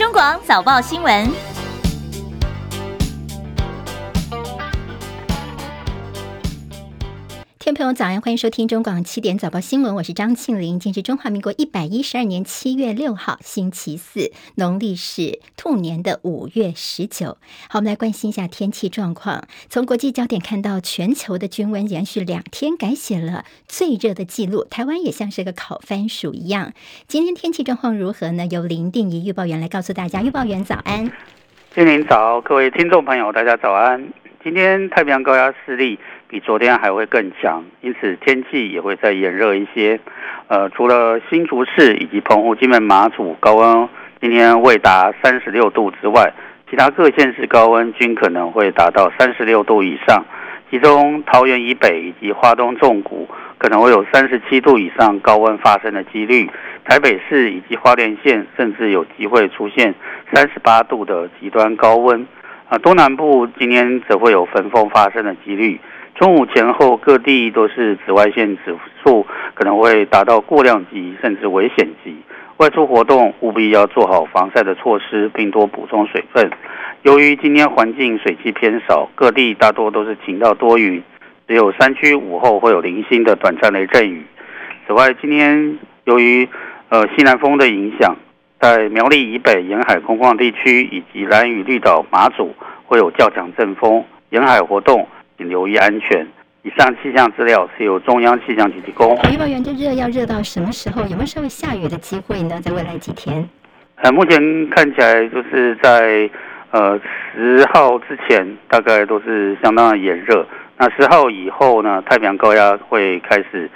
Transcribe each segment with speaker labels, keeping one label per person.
Speaker 1: 中广早报新闻。
Speaker 2: 听众朋友早安，欢迎收听中广七点早报新闻，我是张庆玲。今天是中华民国一百一十二年七月六号，星期四，农历是兔年的五月十九。好，我们来关心一下天气状况。从国际焦点看到，全球的均温连续两天改写了最热的记录，台湾也像是个烤番薯一样。今天天气状况如何呢？由林定仪预报员来告诉大家。预报员早安，
Speaker 3: 庆玲早，各位听众朋友，大家早安。今天太平洋高压势力。比昨天还会更强，因此天气也会再炎热一些。呃，除了新竹市以及澎湖、金门、马祖高温今天未达三十六度之外，其他各县市高温均可能会达到三十六度以上。其中桃园以北以及花东纵谷可能会有三十七度以上高温发生的几率。台北市以及花莲县甚至有机会出现三十八度的极端高温。啊，东南部今天则会有焚风发生的几率。中午前后，各地都是紫外线指数可能会达到过量级，甚至危险级。外出活动务必要做好防晒的措施，并多补充水分。由于今天环境水汽偏少，各地大多都是晴到多云，只有山区午后会有零星的短暂雷阵雨。此外，今天由于呃西南风的影响，在苗栗以北沿海空旷地区以及兰屿绿岛、马祖会有较强阵风，沿海活动。请留意安全。以上气象资料是由中央气象局提供。
Speaker 2: 预报员，这热要热到什么时候？有没有稍微下雨的机会呢？在未来几天？
Speaker 3: 呃，目前看起来就是在呃十号之前，大概都是相当的炎热。那十号以后呢，太平洋高压会开始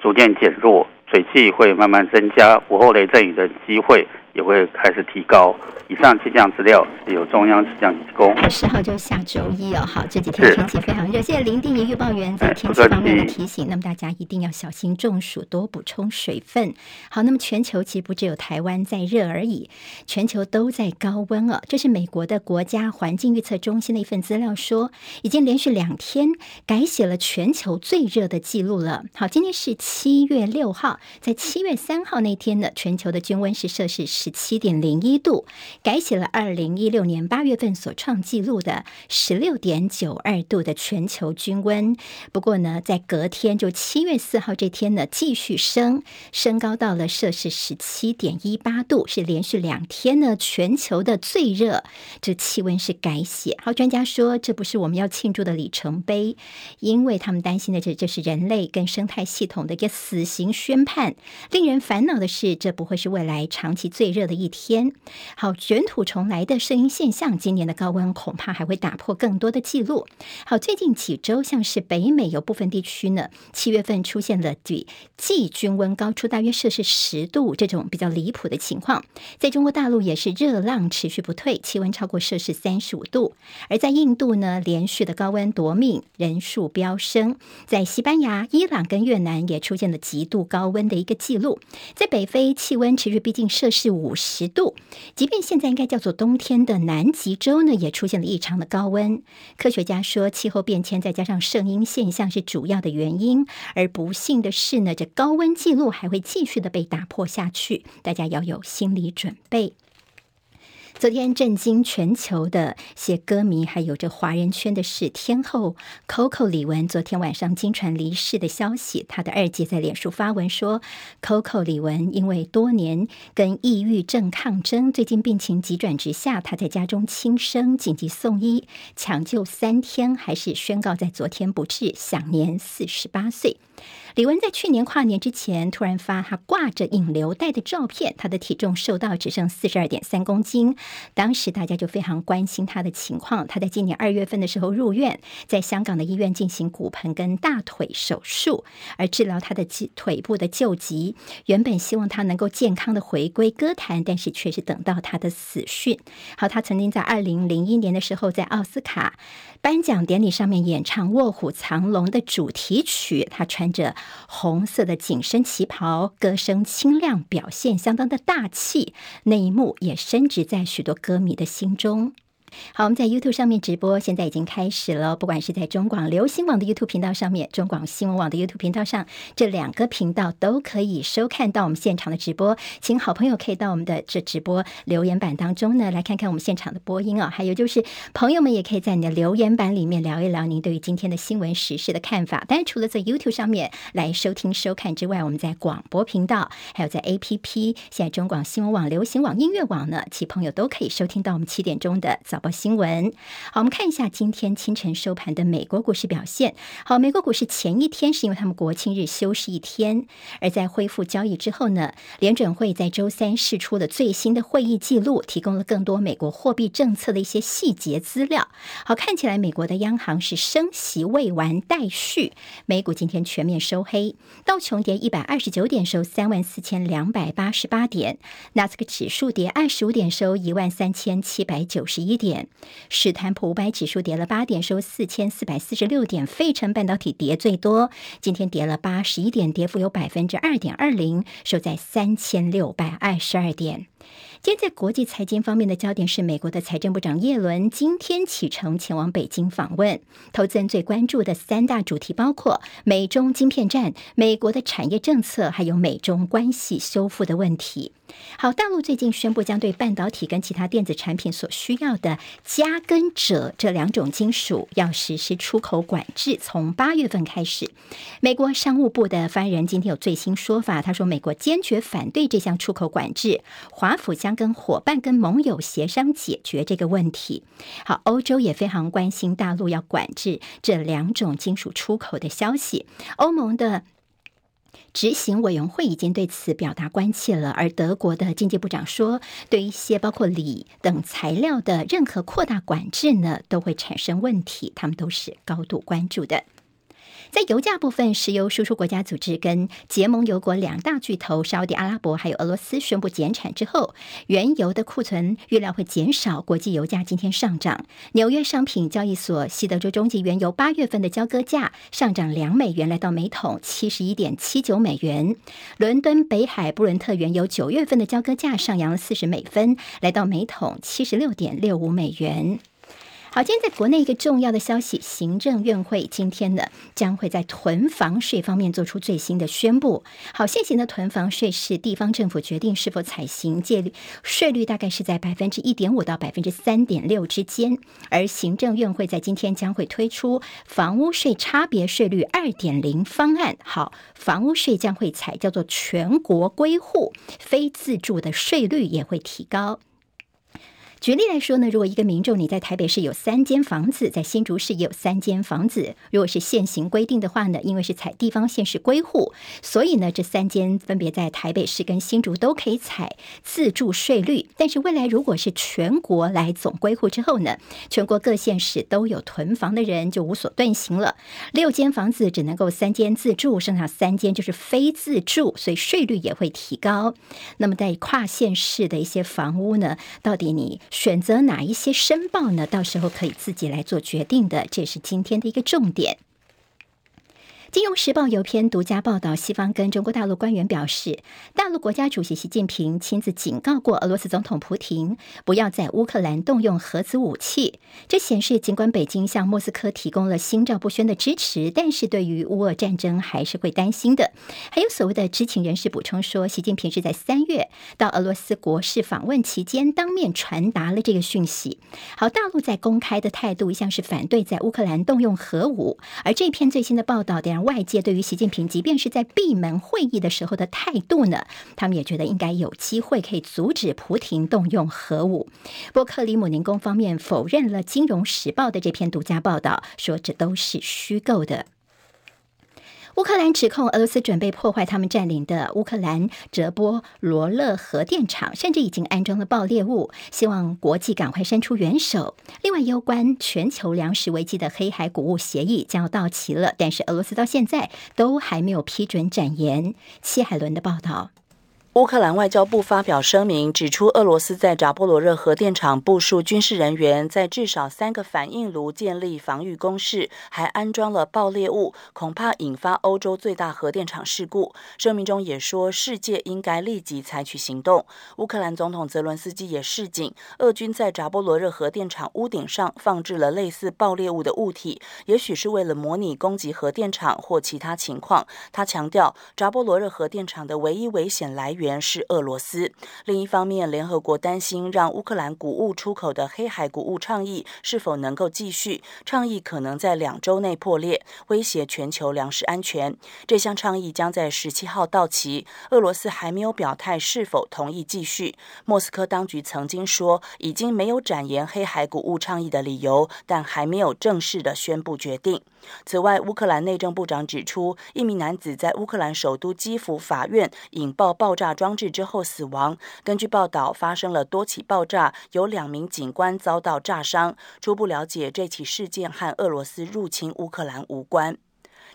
Speaker 3: 逐渐减弱，水汽会慢慢增加，午后雷阵雨的机会也会开始提高。以上气象资料是由中央气象局提供。
Speaker 2: 十号就是下周一哦，好，这几天天气非常热。谢谢林定仪预报员在天气方面的提醒。那么大家一定要小心中暑，多补充水分。好，那么全球其实不只有台湾在热而已，全球都在高温哦。这是美国的国家环境预测中心的一份资料说，已经连续两天改写了全球最热的记录了。好，今天是七月六号，在七月三号那天呢，全球的均温是摄氏十七点零一度。改写了二零一六年八月份所创纪录的十六点九二度的全球均温。不过呢，在隔天就七月四号这天呢，继续升，升高到了摄氏十七点一八度，是连续两天呢全球的最热。这气温是改写。好，专家说这不是我们要庆祝的里程碑，因为他们担心的这就是人类跟生态系统的一个死刑宣判。令人烦恼的是，这不会是未来长期最热的一天。好。卷土重来的声音现象，今年的高温恐怕还会打破更多的记录。好，最近几周，像是北美有部分地区呢，七月份出现了比季均温高出大约摄氏十度这种比较离谱的情况。在中国大陆也是热浪持续不退，气温超过摄氏三十五度。而在印度呢，连续的高温夺命，人数飙升。在西班牙、伊朗跟越南也出现了极度高温的一个记录。在北非，气温持续逼近摄氏五十度，即便现在应该叫做冬天的南极洲呢，也出现了异常的高温。科学家说，气候变迁再加上圣婴现象是主要的原因。而不幸的是呢，这高温记录还会继续的被打破下去，大家要有心理准备。昨天震惊全球的写歌迷，还有这华人圈的是天后 Coco 李玟。昨天晚上惊传离世的消息，她的二姐在脸书发文说，Coco 李玟因为多年跟抑郁症抗争，最近病情急转直下，她在家中轻生，紧急送医抢救三天，还是宣告在昨天不治，享年四十八岁。李玟在去年跨年之前突然发她挂着引流袋的照片，她的体重瘦到只剩四十二点三公斤。当时大家就非常关心她的情况。她在今年二月份的时候入院，在香港的医院进行骨盆跟大腿手术，而治疗她的腿部的旧疾。原本希望她能够健康的回归歌坛，但是却是等到她的死讯。好，她曾经在二零零一年的时候在奥斯卡颁奖典礼上面演唱《卧虎藏龙》的主题曲，他穿着。红色的紧身旗袍，歌声清亮，表现相当的大气。那一幕也深植在许多歌迷的心中。好，我们在 YouTube 上面直播，现在已经开始了。不管是在中广流行网的 YouTube 频道上面，中广新闻网的 YouTube 频道上，这两个频道都可以收看到我们现场的直播。请好朋友可以到我们的这直播留言板当中呢，来看看我们现场的播音啊。还有就是朋友们也可以在你的留言板里面聊一聊您对于今天的新闻时事的看法。当然，除了在 YouTube 上面来收听收看之外，我们在广播频道，还有在 APP，现在中广新闻网、流行网、音乐网呢，其朋友都可以收听到我们七点钟的早报新闻。好，我们看一下今天清晨收盘的美国股市表现。好，美国股市前一天是因为他们国庆日休市一天，而在恢复交易之后呢，联准会在周三释出了最新的会议记录，提供了更多美国货币政策的一些细节资料。好，看起来美国的央行是升息未完待续。美股今天全面收黑，道琼跌一百二十九点，收三万四千两百八十八点；纳斯克指数跌二十五点，收一万三千七百九十一点。点，史坦普五百指数跌了八点，收四千四百四十六点。费城半导体跌最多，今天跌了八十一点，跌幅有百分之二点二零，收在三千六百二十二点。今天在国际财经方面的焦点是，美国的财政部长耶伦今天启程前往北京访问。投资人最关注的三大主题包括美中晶片战、美国的产业政策，还有美中关系修复的问题。好，大陆最近宣布将对半导体跟其他电子产品所需要的镓跟鍺这两种金属要实施出口管制，从八月份开始。美国商务部的发言人今天有最新说法，他说美国坚决反对这项出口管制，华府将跟伙伴跟盟友协商解决这个问题。好，欧洲也非常关心大陆要管制这两种金属出口的消息。欧盟的执行委员会已经对此表达关切了，而德国的经济部长说，对一些包括锂等材料的任何扩大管制呢，都会产生问题，他们都是高度关注的。在油价部分，石油输出国家组织跟结盟油国两大巨头沙乌地阿拉伯还有俄罗斯宣布减产之后，原油的库存预料会减少，国际油价今天上涨。纽约商品交易所西德州中级原油八月份的交割价上涨两美元，来到每桶七十一点七九美元。伦敦北海布伦特原油九月份的交割价上扬了四十美分，来到每桶七十六点六五美元。好，今天在国内一个重要的消息，行政院会今天呢将会在囤房税方面做出最新的宣布。好，现行的囤房税是地方政府决定是否采行借率，税率大概是在百分之一点五到百分之三点六之间。而行政院会在今天将会推出房屋税差别税率二点零方案。好，房屋税将会采叫做全国归户，非自住的税率也会提高。举例来说呢，如果一个民众你在台北市有三间房子，在新竹市也有三间房子，如果是现行规定的话呢，因为是采地方县市归户，所以呢，这三间分别在台北市跟新竹都可以采自住税率。但是未来如果是全国来总归户之后呢，全国各县市都有囤房的人就无所遁形了。六间房子只能够三间自住，剩下三间就是非自住，所以税率也会提高。那么在跨县市的一些房屋呢，到底你选择哪一些申报呢？到时候可以自己来做决定的，这是今天的一个重点。金融时报有篇独家报道，西方跟中国大陆官员表示，大陆国家主席习近平亲自警告过俄罗斯总统普亭，不要在乌克兰动用核子武器。这显示，尽管北京向莫斯科提供了心照不宣的支持，但是对于乌俄战争还是会担心的。还有所谓的知情人士补充说，习近平是在三月到俄罗斯国事访问期间当面传达了这个讯息。好，大陆在公开的态度一向是反对在乌克兰动用核武，而这篇最新的报道外界对于习近平，即便是在闭门会议的时候的态度呢，他们也觉得应该有机会可以阻止普廷动用核武。波，克里姆林宫方面否认了《金融时报》的这篇独家报道，说这都是虚构的。乌克兰指控俄罗斯准备破坏他们占领的乌克兰泽波罗勒核电厂，甚至已经安装了爆裂物，希望国际赶快伸出援手。另外，攸关全球粮食危机的黑海谷物协议将要到期了，但是俄罗斯到现在都还没有批准展言。戚海伦的报道。
Speaker 1: 乌克兰外交部发表声明，指出俄罗斯在扎波罗热核电厂部署军事人员，在至少三个反应炉建立防御工事，还安装了爆裂物，恐怕引发欧洲最大核电厂事故。声明中也说，世界应该立即采取行动。乌克兰总统泽伦斯基也示警，俄军在扎波罗热核电厂屋顶上放置了类似爆裂物的物体，也许是为了模拟攻击核电厂或其他情况。他强调，扎波罗热核电厂的唯一危险来源。是俄罗斯。另一方面，联合国担心让乌克兰谷物出口的黑海谷物倡议是否能够继续。倡议可能在两周内破裂，威胁全球粮食安全。这项倡议将在十七号到期，俄罗斯还没有表态是否同意继续。莫斯科当局曾经说已经没有展延黑海谷物倡议的理由，但还没有正式的宣布决定。此外，乌克兰内政部长指出，一名男子在乌克兰首都基辅法院引爆爆炸装置之后死亡。根据报道，发生了多起爆炸，有两名警官遭到炸伤。初步了解，这起事件和俄罗斯入侵乌克兰无关。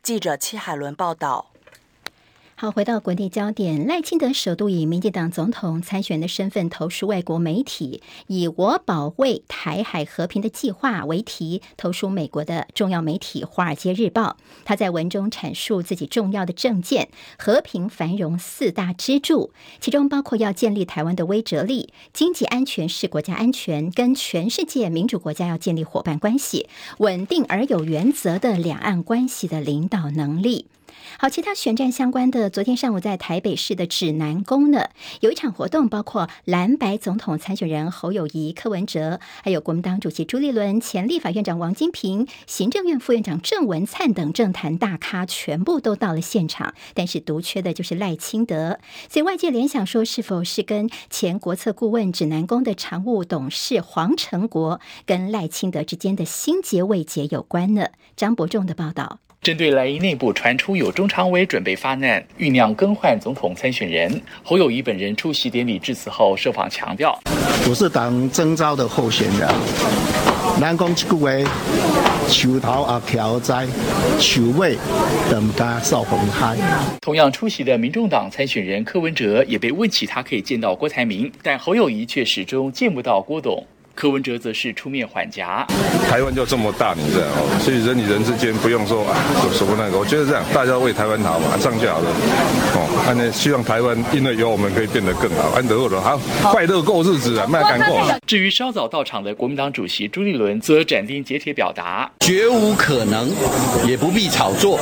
Speaker 1: 记者戚海伦报道。
Speaker 2: 好，回到国内焦点，赖清德首度以民进党总统参选的身份投书外国媒体，以“我保卫台海和平的计划”为题投书美国的重要媒体《华尔街日报》。他在文中阐述自己重要的政见：和平繁荣四大支柱，其中包括要建立台湾的威慑力，经济安全是国家安全，跟全世界民主国家要建立伙伴关系，稳定而有原则的两岸关系的领导能力。好，其他选战相关的，昨天上午在台北市的指南宫呢，有一场活动，包括蓝白总统参选人侯友谊、柯文哲，还有国民党主席朱立伦、前立法院长王金平、行政院副院长郑文灿等政坛大咖，全部都到了现场。但是独缺的就是赖清德，所以外界联想说，是否是跟前国策顾问指南宫的常务董事黄成国跟赖清德之间的心结未解有关呢？张伯仲的报道。
Speaker 4: 针对莱茵内部传出有中常委准备发难，酝酿更换总统参选人，侯友谊本人出席典礼致辞后受访强调：“
Speaker 5: 我是党征召的候选人，南宫之位，求桃求位等他少红嗨。”
Speaker 4: 同样出席的民众党参选人柯文哲也被问起他可以见到郭台铭，但侯友宜却始终见不到郭董。柯文哲则是出面缓颊，
Speaker 6: 台湾就这么大，你知道哦，所以人与人之间不用说啊，有什么那个，我觉得这样，大家为台湾好嘛，这样就好了。哦，安呢，希望台湾因为有我们可以变得更好，安得乐好，快乐过日子啊，慢赶过。
Speaker 4: 至于稍早到场的国民党主席朱立伦，则斩钉截铁表达，
Speaker 7: 绝无可能，也不必炒作，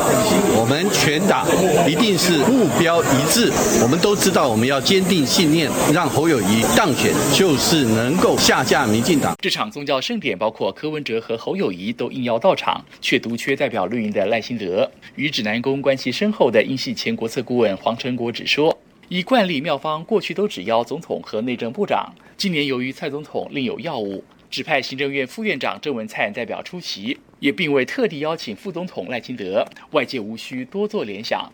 Speaker 7: 我们全党一定是目标一致，我们都知道我们要坚定信念，让侯友谊当选，就是能够下架民。
Speaker 4: 这场宗教盛典，包括柯文哲和侯友谊都应邀到场，却独缺代表绿营的赖清德。与指南宫关系深厚的英系前国策顾问黄成国只说：“以惯例，庙方过去都只邀总统和内政部长，今年由于蔡总统另有要务，指派行政院副院长郑文灿代表出席，也并未特地邀请副总统赖清德，外界无需多做联想。”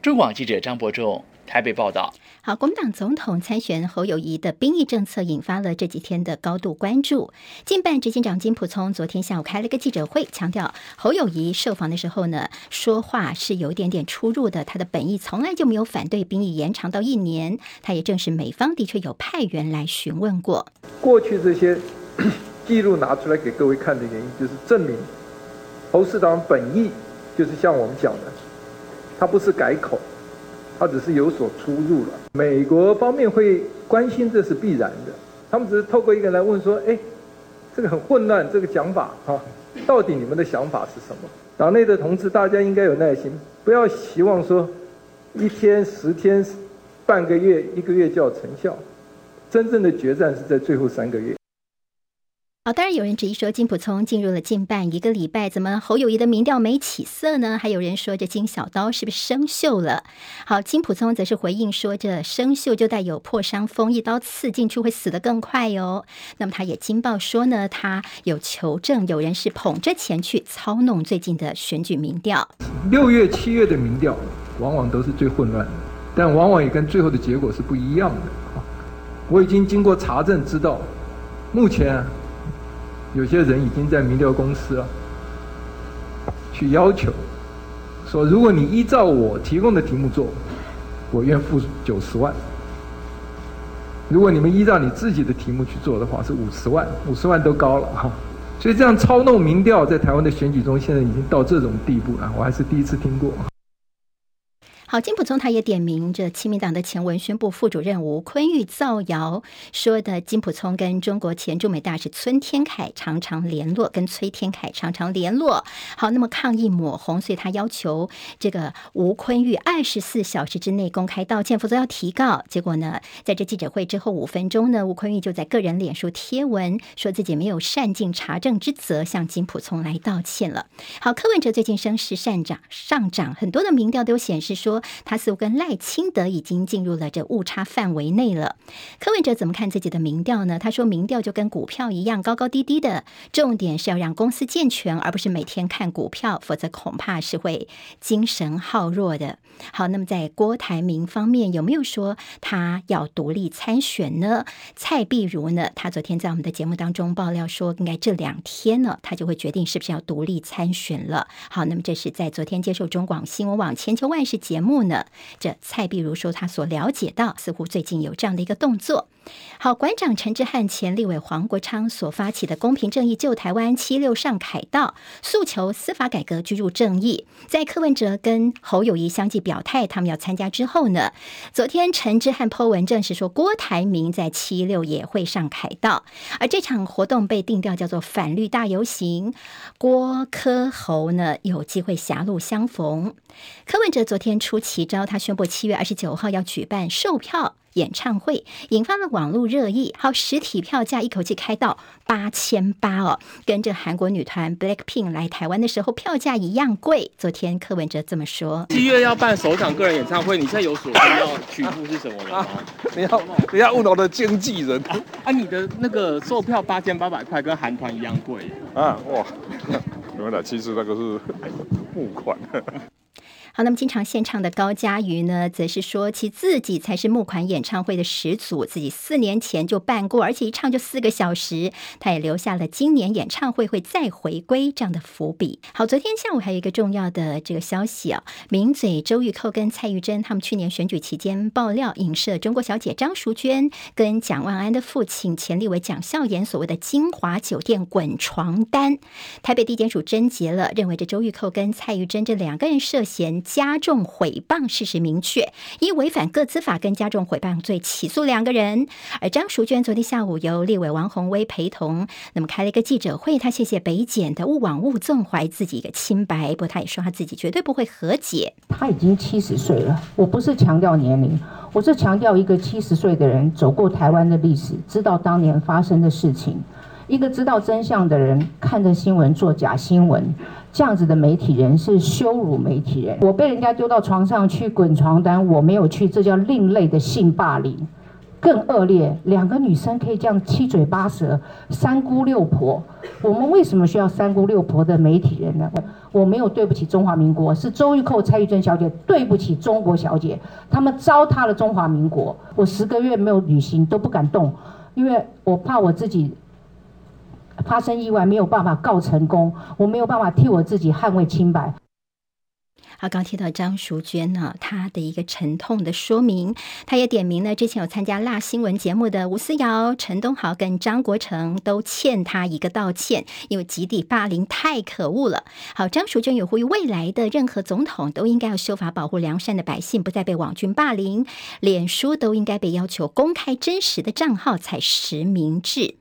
Speaker 4: 中广记者张伯仲。台北报道。
Speaker 2: 好，国民党总统参选侯友谊的兵役政策引发了这几天的高度关注。近办执行长金普聪昨天下午开了个记者会，强调侯友谊受访的时候呢，说话是有一点点出入的。他的本意从来就没有反对兵役延长到一年。他也证实美方的确有派员来询问过。
Speaker 8: 过去这些记录拿出来给各位看的原因，就是证明侯市长本意就是像我们讲的，他不是改口。他只是有所出入了，美国方面会关心，这是必然的。他们只是透过一个来问说：“哎，这个很混乱，这个讲法哈，到底你们的想法是什么？”党内的同志，大家应该有耐心，不要希望说一天、十天、半个月、一个月就要成效。真正的决战是在最后三个月。
Speaker 2: 好，当然有人质疑说，金普聪进入了近半一个礼拜，怎么侯友谊的民调没起色呢？还有人说，这金小刀是不是生锈了？好，金普聪则是回应说，这生锈就带有破伤风，一刀刺进去会死得更快哟。那么他也惊爆说呢，他有求证，有人是捧着钱去操弄最近的选举民调。
Speaker 8: 六月、七月的民调往往都是最混乱的，但往往也跟最后的结果是不一样的。我已经经过查证，知道目前。有些人已经在民调公司啊，去要求说，如果你依照我提供的题目做，我愿付九十万。如果你们依照你自己的题目去做的话，是五十万，五十万都高了哈。所以这样操弄民调，在台湾的选举中，现在已经到这种地步了，我还是第一次听过。
Speaker 2: 好，金普聪他也点名这亲民党的前文宣部副主任吴昆玉造谣，说的金普聪跟中国前驻美大使崔天凯常常联络，跟崔天凯常常联络。好，那么抗议抹红，所以他要求这个吴昆玉二十四小时之内公开道歉，否则要提告。结果呢，在这记者会之后五分钟呢，吴昆玉就在个人脸书贴文，说自己没有善尽查证之责，向金普聪来道歉了。好，柯文哲最近声势上涨，上涨，很多的民调都显示说。他似乎跟赖清德已经进入了这误差范围内了。柯文哲怎么看自己的民调呢？他说，民调就跟股票一样，高高低低的，重点是要让公司健全，而不是每天看股票，否则恐怕是会精神耗弱的。好，那么在郭台铭方面，有没有说他要独立参选呢？蔡壁如呢？他昨天在我们的节目当中爆料说，应该这两天呢，他就会决定是不是要独立参选了。好，那么这是在昨天接受中广新闻网《千秋万世》节目呢，这蔡碧如说他所了解到，似乎最近有这样的一个动作。好，馆长陈之汉、前立委黄国昌所发起的公平正义救台湾七六上凯道，诉求司法改革、居住正义，在柯文哲跟侯友宜相继表态，他们要参加之后呢，昨天陈之汉 po 文证实说，郭台铭在七六也会上凯道，而这场活动被定调叫做反绿大游行，郭柯侯呢有机会狭路相逢。柯文哲昨天出奇招，他宣布七月二十九号要举办售票演唱会，引发了网络热议。好，实体票价一口气开到八千八哦，跟着韩国女团 BLACKPINK 来台湾的时候票价一样贵。昨天柯文哲这么说：
Speaker 9: 七月要办首场个人演唱会，你现在有所知道曲目是什么了吗？
Speaker 6: 你要你要问我的经纪人
Speaker 9: 啊，啊，你的那个售票八千八百块，跟韩团一样贵
Speaker 6: 啊！哇，没有啦，其实那个是募款。
Speaker 2: 好，那么经常献唱的高嘉瑜呢，则是说其自己才是募款演唱会的始祖，自己四年前就办过，而且一唱就四个小时。他也留下了今年演唱会会再回归这样的伏笔。好，昨天下午还有一个重要的这个消息啊，名嘴周玉蔻跟蔡玉珍他们去年选举期间爆料影射中国小姐张淑娟跟蒋万安的父亲钱立伟蒋孝严所谓的金华酒店滚床单，台北地检署侦结了，认为这周玉蔻跟蔡玉珍这两个人涉嫌。加重毁谤事实明确，依违反个资法跟加重毁谤罪起诉两个人。而张淑娟昨天下午由立委王宏威陪同，那么开了一个记者会，他谢谢北检的勿往勿纵，怀自己一个清白。不过他也说他自己绝对不会和解。
Speaker 10: 他已经七十岁了，我不是强调年龄，我是强调一个七十岁的人走过台湾的历史，知道当年发生的事情。一个知道真相的人看着新闻做假新闻。这样子的媒体人是羞辱媒体人。我被人家丢到床上去滚床单，我没有去，这叫另类的性霸凌，更恶劣。两个女生可以这样七嘴八舌、三姑六婆，我们为什么需要三姑六婆的媒体人呢？我没有对不起中华民国，是周玉蔻、蔡玉珍小姐对不起中国小姐，他们糟蹋了中华民国。我十个月没有旅行都不敢动，因为我怕我自己。发生意外没有办法告成功，我没有办法替我自己捍卫清白。
Speaker 2: 好，刚提到张淑娟呢，她的一个沉痛的说明，她也点名了之前有参加辣新闻节目的吴思瑶、陈东豪跟张国成都欠她一个道歉，因为集体霸凌太可恶了。好，张淑娟也呼吁未来的任何总统都应该要修法保护良善的百姓，不再被网军霸凌，脸书都应该被要求公开真实的账号才实名制。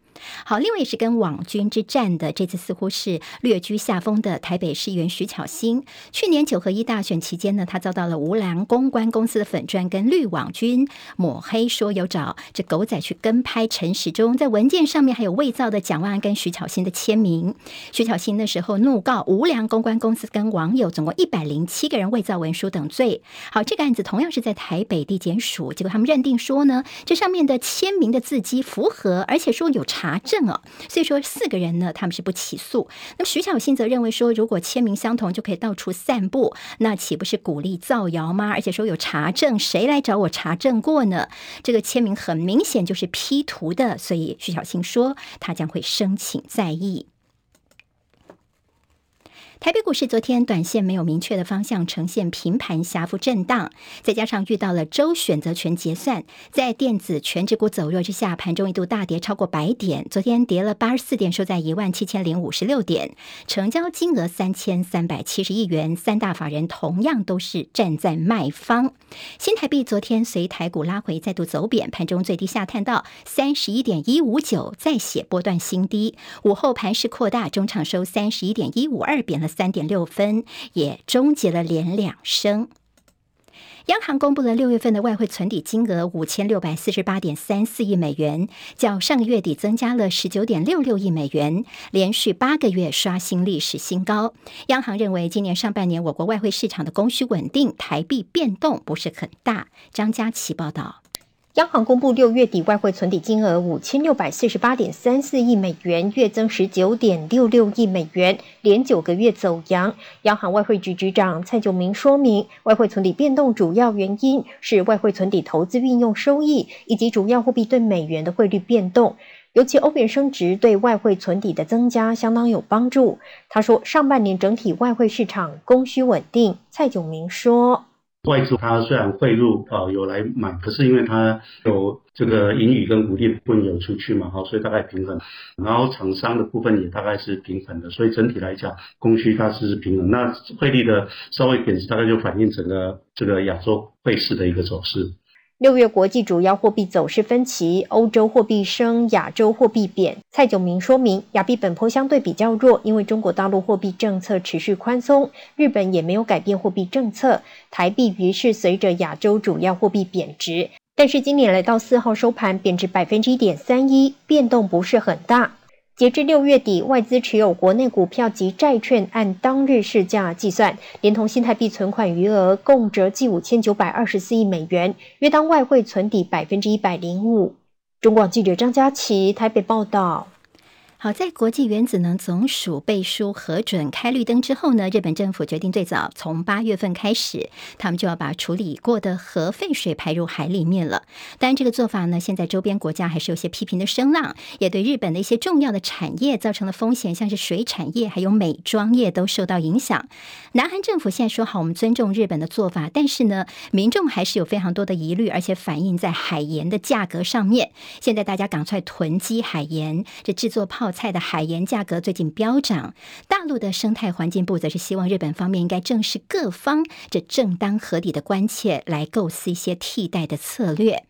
Speaker 2: 好，另外也是跟网军之战的，这次似乎是略居下风的台北市议员徐巧芯。去年九合一大选期间呢，他遭到了无良公关公司的粉砖跟绿网军抹黑，说有找这狗仔去跟拍陈时中，在文件上面还有伪造的蒋万安跟徐巧芯的签名。徐巧芯那时候怒告无良公关公司跟网友总共一百零七个人伪造文书等罪。好，这个案子同样是在台北地检署，结果他们认定说呢，这上面的签名的字迹符合，而且说有查。查证啊，所以说四个人呢，他们是不起诉。那么徐小新则认为说，如果签名相同就可以到处散布，那岂不是鼓励造谣吗？而且说有查证，谁来找我查证过呢？这个签名很明显就是 P 图的，所以徐小新说他将会申请再议。台北股市昨天短线没有明确的方向，呈现平盘狭幅震荡，再加上遇到了周选择权结算，在电子权值股走弱之下，盘中一度大跌超过百点，昨天跌了八十四点，收在一万七千零五十六点，成交金额三千三百七十亿元，三大法人同样都是站在卖方。新台币昨天随台股拉回，再度走贬，盘中最低下探到三十一点一五九，再写波段新低。午后盘势扩大，中场收三十一点一五二，贬了。三点六分，也终结了连两升。央行公布了六月份的外汇存底金额五千六百四十八点三四亿美元，较上个月底增加了十九点六六亿美元，连续八个月刷新历史新高。央行认为，今年上半年我国外汇市场的供需稳定，台币变动不是很大。张佳琪报道。
Speaker 11: 央行公布六月底外汇存底金额五千六百四十八点三四亿美元，月增十九点六六亿美元，连九个月走扬。央行外汇局局长蔡九明说明，外汇存底变动主要原因是外汇存底投资运用收益以及主要货币对美元的汇率变动，尤其欧元升值对外汇存底的增加相当有帮助。他说，上半年整体外汇市场供需稳定。蔡九明说。
Speaker 12: 外资它虽然汇入啊有来买，可是因为它有这个盈余跟股利部分有出去嘛，哈，所以大概平衡。然后厂商的部分也大概是平衡的，所以整体来讲供需它是平衡。那汇率的稍微贬值，大概就反映整个这个亚洲汇市的一个走势。
Speaker 11: 六月国际主要货币走势分歧，欧洲货币升，亚洲货币贬。蔡炯明说明，亚币本波相对比较弱，因为中国大陆货币政策持续宽松，日本也没有改变货币政策，台币于是随着亚洲主要货币贬值。但是今年来到四号收盘贬值百分之一点三一，变动不是很大。截至六月底，外资持有国内股票及债券，按当日市价计算，连同新台币存款余额，共折计五千九百二十四亿美元，约当外汇存底百分之一百零五。中广记者张佳琪台北报道。
Speaker 2: 好，在国际原子能总署背书核准开绿灯之后呢，日本政府决定最早从八月份开始，他们就要把处理过的核废水排入海里面了。但这个做法呢，现在周边国家还是有些批评的声浪，也对日本的一些重要的产业造成了风险，像是水产业还有美妆业都受到影响。南韩政府现在说好，我们尊重日本的做法，但是呢，民众还是有非常多的疑虑，而且反映在海盐的价格上面。现在大家赶快囤积海盐，这制作泡菜的海盐价格最近飙涨，大陆的生态环境部则是希望日本方面应该正视各方这正当合理的关切，来构思一些替代的策略。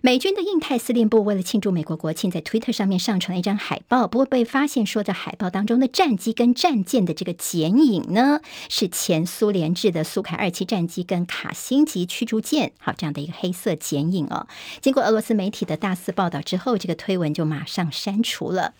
Speaker 2: 美军的印太司令部为了庆祝美国国庆，在推特上面上传了一张海报，不过被发现说，在海报当中的战机跟战舰的这个剪影呢，是前苏联制的苏凯二七战机跟卡辛级驱逐舰，好，这样的一个黑色剪影哦。经过俄罗斯媒体的大肆报道之后，这个推文就马上删除了。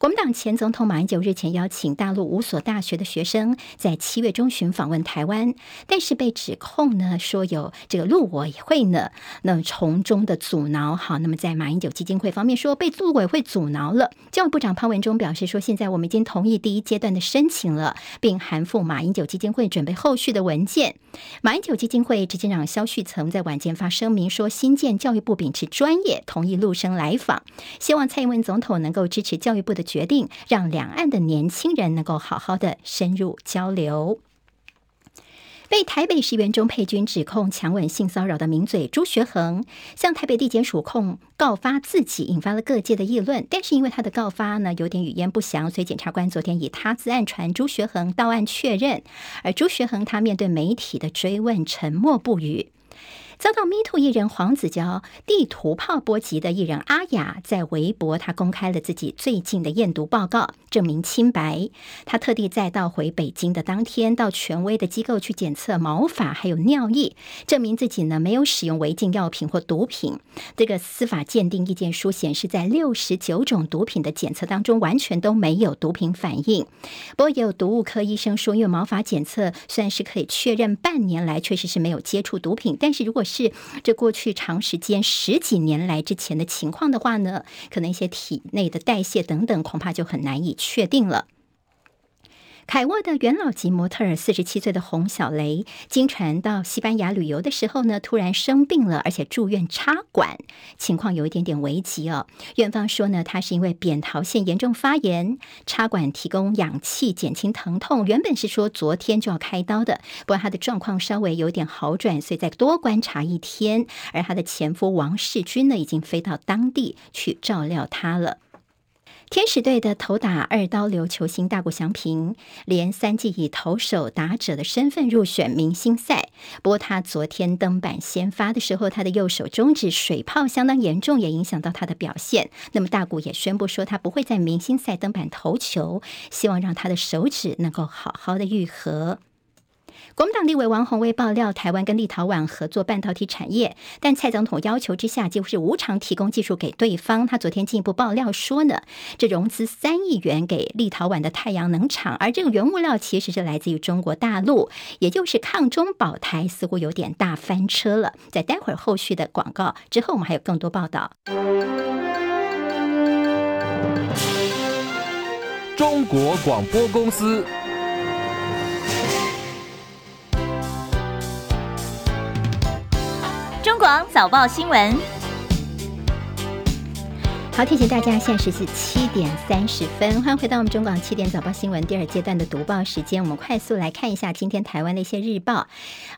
Speaker 2: 国民党前总统马英九日前邀请大陆五所大学的学生在七月中旬访问台湾，但是被指控呢说有这个陆委会呢，那么从中的阻挠。好，那么在马英九基金会方面说被陆委会阻挠了。教育部长潘文忠表示说，现在我们已经同意第一阶段的申请了，并函复马英九基金会准备后续的文件。马英九基金会执行长萧旭曾在晚间发声明说，新建教育部秉持专业，同意陆生来访，希望蔡英文总统能够支持教育部的。决定让两岸的年轻人能够好好的深入交流。被台北市议员钟沛君指控强吻性骚扰的名嘴朱学恒向台北地检署控告发自己，引发了各界的议论。但是因为他的告发呢有点语焉不详，所以检察官昨天以他自案传朱学恒到案确认。而朱学恒他面对媒体的追问，沉默不语。遭到 MeToo 艺人黄子佼地图炮波及的艺人阿雅，在微博他公开了自己最近的验毒报告，证明清白。他特地在到回北京的当天，到权威的机构去检测毛发还有尿液，证明自己呢没有使用违禁药品或毒品。这个司法鉴定意见书显示，在六十九种毒品的检测当中，完全都没有毒品反应。不过也有毒物科医生说，因为毛发检测虽然是可以确认半年来确实是没有接触毒品，但是如果是这过去长时间十几年来之前的情况的话呢，可能一些体内的代谢等等，恐怕就很难以确定了。凯沃的元老级模特儿四十七岁的洪小雷，经传到西班牙旅游的时候呢，突然生病了，而且住院插管，情况有一点点危急哦。院方说呢，他是因为扁桃腺严重发炎，插管提供氧气减轻疼痛。原本是说昨天就要开刀的，不过他的状况稍微有点好转，所以再多观察一天。而他的前夫王世军呢，已经飞到当地去照料他了。天使队的投打二刀流球星大谷翔平，连三季以投手、打者的身份入选明星赛。不过他昨天登板先发的时候，他的右手中指水泡相当严重，也影响到他的表现。那么大谷也宣布说，他不会在明星赛登板投球，希望让他的手指能够好好的愈合。国民党立委王鸿薇爆料，台湾跟立陶宛合作半导体产业，但蔡总统要求之下，几乎是无偿提供技术给对方。他昨天进一步爆料说呢，这融资三亿元给立陶宛的太阳能厂，而这个原物料其实是来自于中国大陆，也就是抗中保台，似乎有点大翻车了。在待会儿后续的广告之后，我们还有更多报道。
Speaker 13: 中国广播公司。
Speaker 14: 网早报新闻。
Speaker 2: 好，提醒大家，现在是七点三十分，欢迎回到我们中广七点早报新闻第二阶段的读报时间。我们快速来看一下今天台湾的一些日报，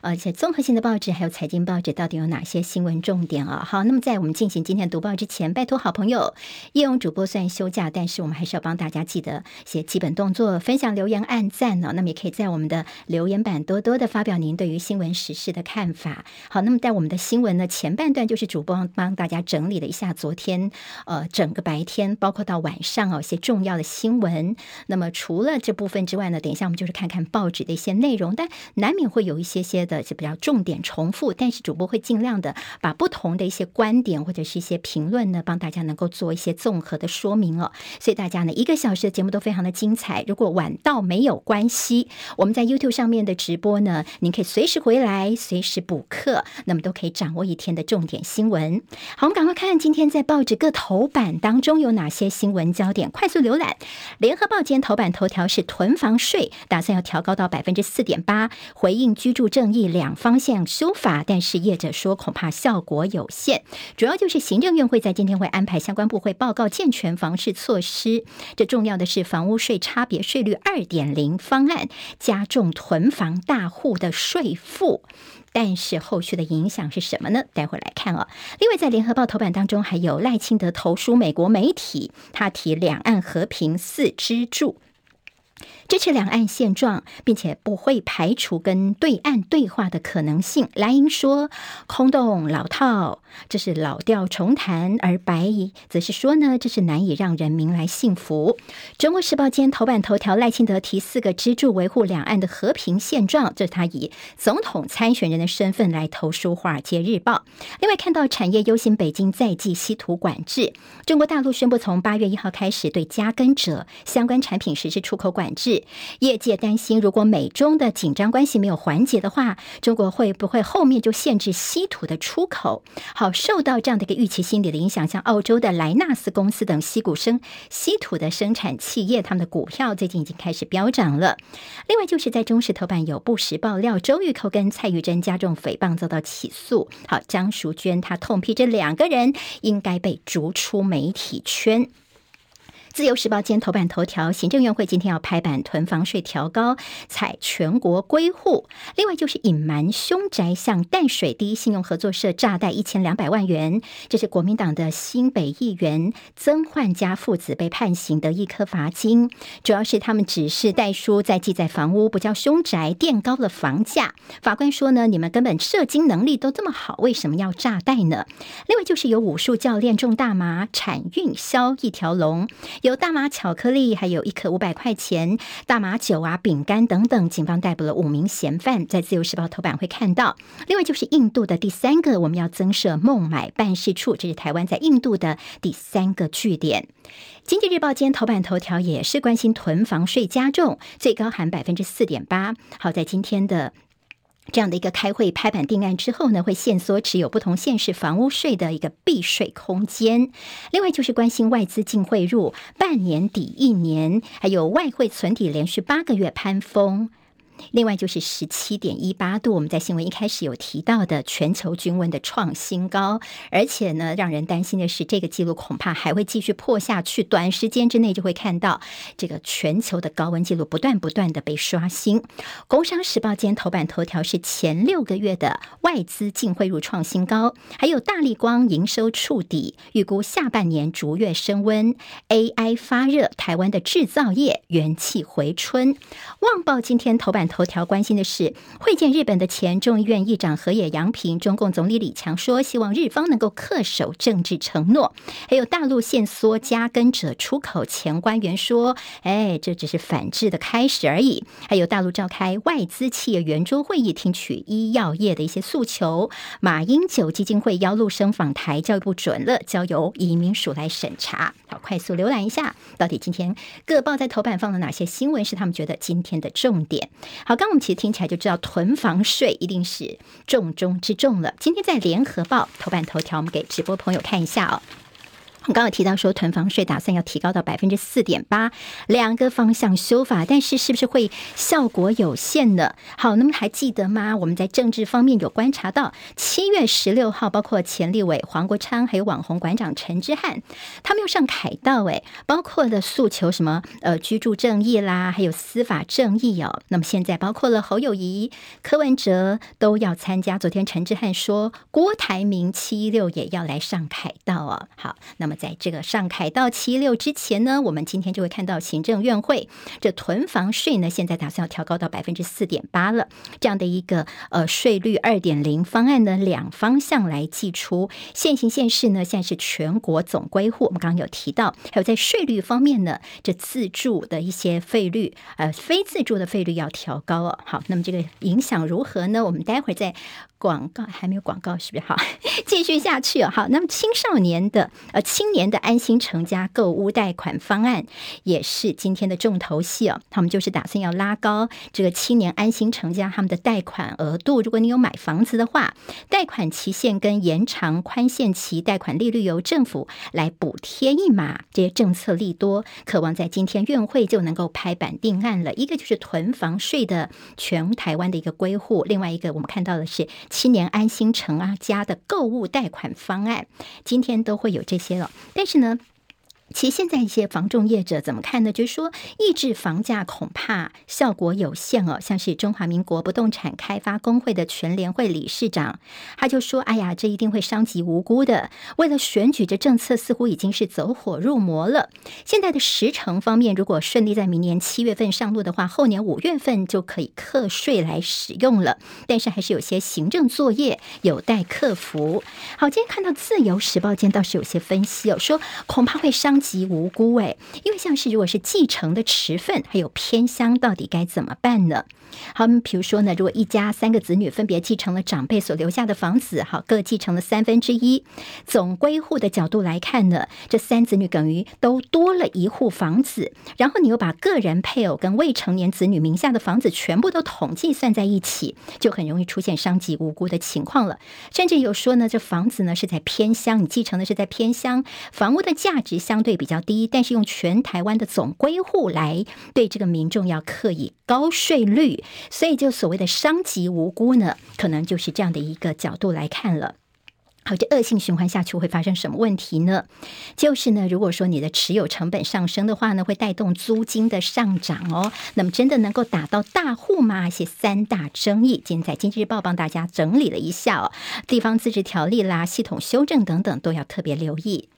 Speaker 2: 而且综合性的报纸还有财经报纸到底有哪些新闻重点啊？好，那么在我们进行今天读报之前，拜托好朋友，叶勇主播虽然休假，但是我们还是要帮大家记得写基本动作，分享留言、按赞呢。那么也可以在我们的留言板多多的发表您对于新闻时事的看法。好，那么在我们的新闻呢前半段就是主播帮大家整理了一下昨天呃。整个白天，包括到晚上哦，一些重要的新闻。那么除了这部分之外呢，等一下我们就是看看报纸的一些内容，但难免会有一些些的就比较重点重复。但是主播会尽量的把不同的一些观点或者是一些评论呢，帮大家能够做一些综合的说明哦。所以大家呢，一个小时的节目都非常的精彩。如果晚到没有关系，我们在 YouTube 上面的直播呢，您可以随时回来，随时补课，那么都可以掌握一天的重点新闻。好，我们赶快看今天在报纸各头版。当中有哪些新闻焦点？快速浏览。联合报今天头版头条是囤房税打算要调高到百分之四点八，回应居住正义两方向修法，但是业者说恐怕效果有限。主要就是行政院会在今天会安排相关部会报告健全房市措施。这重要的是房屋税差别税率二点零方案，加重囤房大户的税负。但是后续的影响是什么呢？待会来看哦。另外，在联合报头版当中，还有赖清德投书美国媒体，他提两岸和平四支柱。支持两岸现状，并且不会排除跟对岸对话的可能性。蓝营说空洞老套，这是老调重弹；而白营则是说呢，这是难以让人民来信服。中国时报今头版头条，赖清德提四个支柱维护两岸的和平现状，这是他以总统参选人的身份来投书《华尔街日报》。另外看到产业忧心北京再祭稀土管制，中国大陆宣布从八月一号开始对加耕者相关产品实施出口管制。业界担心，如果美中的紧张关系没有缓解的话，中国会不会后面就限制稀土的出口？好，受到这样的一个预期心理的影响，像澳洲的莱纳斯公司等矽谷生稀土的生产企业，他们的股票最近已经开始飙涨了。另外，就是在中时头版有不实爆料，周玉蔻跟蔡玉珍加重诽谤遭到起诉。好，张淑娟她痛批这两个人应该被逐出媒体圈。自由时报今天头版头条，行政院会今天要拍板囤房税调高，采全国归户。另外就是隐瞒凶宅向淡水第一信用合作社诈贷一千两百万元，这是国民党的新北议员曾焕家父子被判刑的一颗罚金。主要是他们只是代书在记载房屋，不叫凶宅，垫高了房价。法官说呢，你们根本涉金能力都这么好，为什么要诈贷呢？另外就是有武术教练种大麻，产运销一条龙。有大麻巧克力，还有一颗五百块钱大麻酒啊、饼干等等，警方逮捕了五名嫌犯，在自由时报头版会看到。另外就是印度的第三个，我们要增设孟买办事处，这是台湾在印度的第三个据点。经济日报今天头版头条也是关心囤房税加重，最高含百分之四点八。好在今天的。这样的一个开会拍板定案之后呢，会限缩持有不同县市房屋税的一个避税空间。另外就是关心外资净汇入，半年抵一年，还有外汇存底连续八个月攀峰。另外就是十七点一八度，我们在新闻一开始有提到的全球均温的创新高，而且呢，让人担心的是，这个记录恐怕还会继续破下去，短时间之内就会看到这个全球的高温记录不断不断的被刷新。工商时报今天头版头条是前六个月的外资净汇入创新高，还有大力光营收触底，预估下半年逐月升温，AI 发热，台湾的制造业元气回春。旺报今天头版。头条关心的是会见日本的前众议院议长河野洋平，中共总理李强说希望日方能够恪守政治承诺。还有大陆限缩加甘蔗出口，前官员说：“哎，这只是反制的开始而已。”还有大陆召开外资企业圆桌会议，听取医药业的一些诉求。马英九基金会邀陆生访台，教育部准了，交由移民署来审查。好，快速浏览一下，到底今天各报在头版放了哪些新闻，是他们觉得今天的重点。好，刚刚我们其实听起来就知道囤房税一定是重中之重了。今天在联合报头版头条，我们给直播朋友看一下哦。我刚刚有提到说，囤房税打算要提高到百分之四点八，两个方向修法，但是是不是会效果有限呢？好，那么还记得吗？我们在政治方面有观察到，七月十六号，包括前立委黄国昌，还有网红馆长陈之汉，他们又上凯道，诶，包括了诉求什么呃居住正义啦，还有司法正义哦。那么现在包括了侯友谊、柯文哲都要参加。昨天陈之汉说，郭台铭七一六也要来上凯道哦。好，那么。在这个上凯道七六之前呢，我们今天就会看到行政院会这囤房税呢，现在打算要调高到百分之四点八了。这样的一个呃税率二点零方案呢，两方向来祭出。现行现市呢，现在是全国总归户。我们刚刚有提到，还有在税率方面呢，这自住的一些费率，呃，非自住的费率要调高哦。好，那么这个影响如何呢？我们待会儿再。广告还没有广告，是不是？好，继续下去哦。好，那么青少年的呃青年的安心成家购物贷款方案也是今天的重头戏哦。他们就是打算要拉高这个青年安心成家他们的贷款额度。如果你有买房子的话，贷款期限跟延长宽限期，贷款利率由政府来补贴一码。这些政策利多，渴望在今天院会就能够拍板定案了。一个就是囤房税的全台湾的一个归户，另外一个我们看到的是。青年安心城啊家的购物贷款方案，今天都会有这些了。但是呢，其实现在一些房仲业者怎么看呢？就是说，抑制房价恐怕效果有限哦。像是中华民国不动产开发工会的全联会理事长，他就说：“哎呀，这一定会伤及无辜的。为了选举，这政策似乎已经是走火入魔了。现在的时程方面，如果顺利在明年七月份上路的话，后年五月份就可以课税来使用了。但是还是有些行政作业有待克服。好，今天看到自由时报间倒是有些分析哦，说恐怕会伤。及无辜诶，因为像是如果是继承的持份还有偏乡，到底该怎么办呢？好，比如说呢，如果一家三个子女分别继承了长辈所留下的房子，好，各继承了三分之一，总归户的角度来看呢，这三子女等于都多了一户房子，然后你又把个人配偶跟未成年子女名下的房子全部都统计算在一起，就很容易出现伤及无辜的情况了。甚至有说呢，这房子呢是在偏乡，你继承的是在偏乡，房屋的价值相对。比较低，但是用全台湾的总归户来对这个民众要课以高税率，所以就所谓的伤及无辜呢，可能就是这样的一个角度来看了。好，这恶性循环下去会发生什么问题呢？就是呢，如果说你的持有成本上升的话呢，会带动租金的上涨哦。那么真的能够打到大户吗？一些三大争议，今天在《经济日报》帮大家整理了一下哦，地方自治条例啦、系统修正等等，都要特别留意。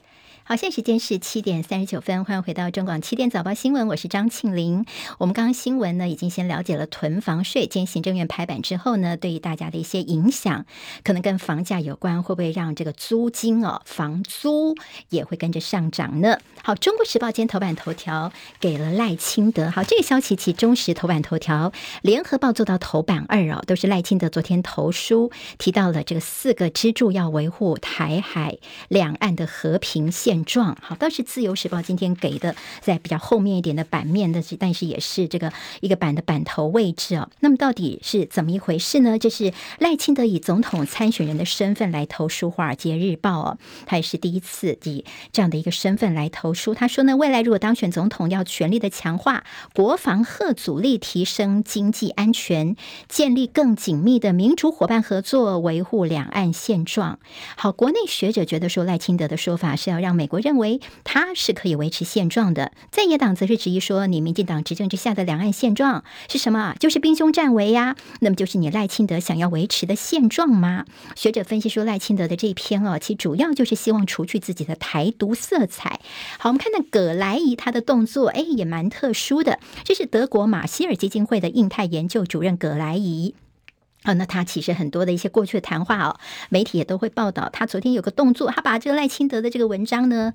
Speaker 2: 好，现在时间是七点三十九分，欢迎回到中广七点早报新闻，我是张庆玲。我们刚刚新闻呢，已经先了解了囤房税，今天行政院拍板之后呢，对于大家的一些影响，可能跟房价有关，会不会让这个租金哦，房租也会跟着上涨呢？好，中国时报今天头版头条给了赖清德，好，这个消息其中时头版头条，联合报做到头版二哦，都是赖清德昨天投书提到了这个四个支柱要维护台海两岸的和平线。现状。好，倒是《自由时报》今天给的在比较后面一点的版面的，但是也是这个一个版的版头位置哦。那么到底是怎么一回事呢？这是赖清德以总统参选人的身份来投书《华尔街日报》哦，他也是第一次以这样的一个身份来投书。他说呢，未来如果当选总统，要全力的强化国防吓阻力，提升经济安全，建立更紧密的民主伙伴合作，维护两岸现状。好，国内学者觉得说赖清德的说法是要让美美国认为它是可以维持现状的，在野党则是质疑说，你民进党执政之下的两岸现状是什么？就是兵凶战危呀？那么就是你赖清德想要维持的现状吗？学者分析说，赖清德的这一篇哦，其主要就是希望除去自己的台独色彩。好，我们看到葛莱仪他的动作，哎，也蛮特殊的。这是德国马歇尔基金会的印太研究主任葛莱仪。啊，那他其实很多的一些过去的谈话哦，媒体也都会报道。他昨天有个动作，他把这个赖清德的这个文章呢，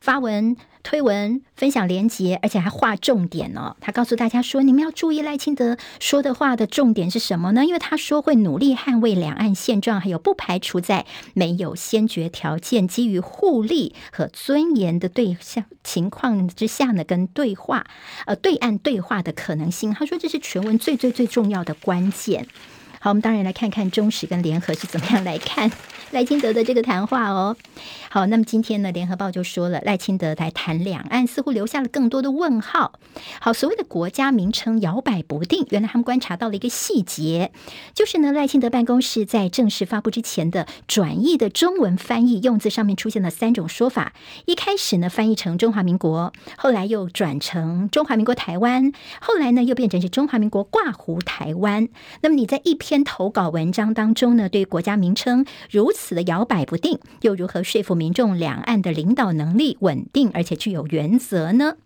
Speaker 2: 发文、推文、分享连结，而且还划重点哦。他告诉大家说：“你们要注意赖清德说的话的重点是什么呢？因为他说会努力捍卫两岸现状，还有不排除在没有先决条件、基于互利和尊严的对象情况之下呢，跟对话呃对岸对话的可能性。他说这是全文最最最重要的关键。”好，我们当然来看看中时跟联合是怎么样来看赖清德的这个谈话哦。好，那么今天呢，联合报就说了，赖清德来谈两岸，似乎留下了更多的问号。好，所谓的国家名称摇摆不定，原来他们观察到了一个细节，就是呢，赖清德办公室在正式发布之前的转译的中文翻译用字上面出现了三种说法。一开始呢，翻译成中华民国，后来又转成中华民国台湾，后来呢，又变成是中华民国挂湖台湾。那么你在一篇投稿文章当中呢，对国家名称如此的摇摆不定，又如何说服民众两岸的领导能力稳定，而且具有原则呢？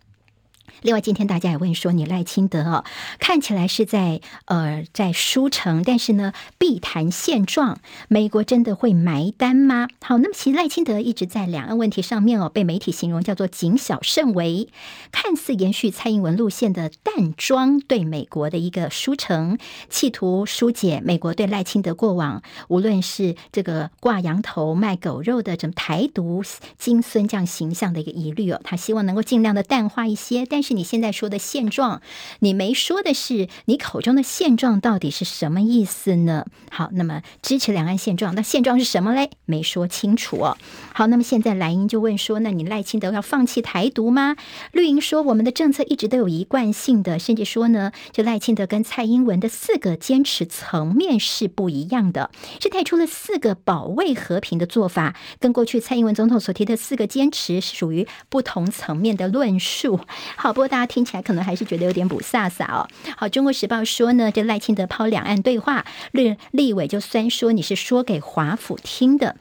Speaker 2: 另外，今天大家也问说，你赖清德哦，看起来是在呃在书城，但是呢，必谈现状，美国真的会埋单吗？好，那么其实赖清德一直在两岸问题上面哦，被媒体形容叫做谨小慎微，看似延续蔡英文路线的淡妆对美国的一个书城，企图疏解美国对赖清德过往无论是这个挂羊头卖狗肉的这种台独金孙这样形象的一个疑虑哦，他希望能够尽量的淡化一些，但是。你现在说的现状，你没说的是你口中的现状到底是什么意思呢？好，那么支持两岸现状，那现状是什么嘞？没说清楚哦。好，那么现在蓝营就问说，那你赖清德要放弃台独吗？绿营说我们的政策一直都有一贯性的，甚至说呢，就赖清德跟蔡英文的四个坚持层面是不一样的，是带出了四个保卫和平的做法，跟过去蔡英文总统所提的四个坚持是属于不同层面的论述。好不过？大家听起来可能还是觉得有点不飒飒哦。好，《中国时报》说呢，这赖清德抛两岸对话，立立委就酸说你是说给华府听的。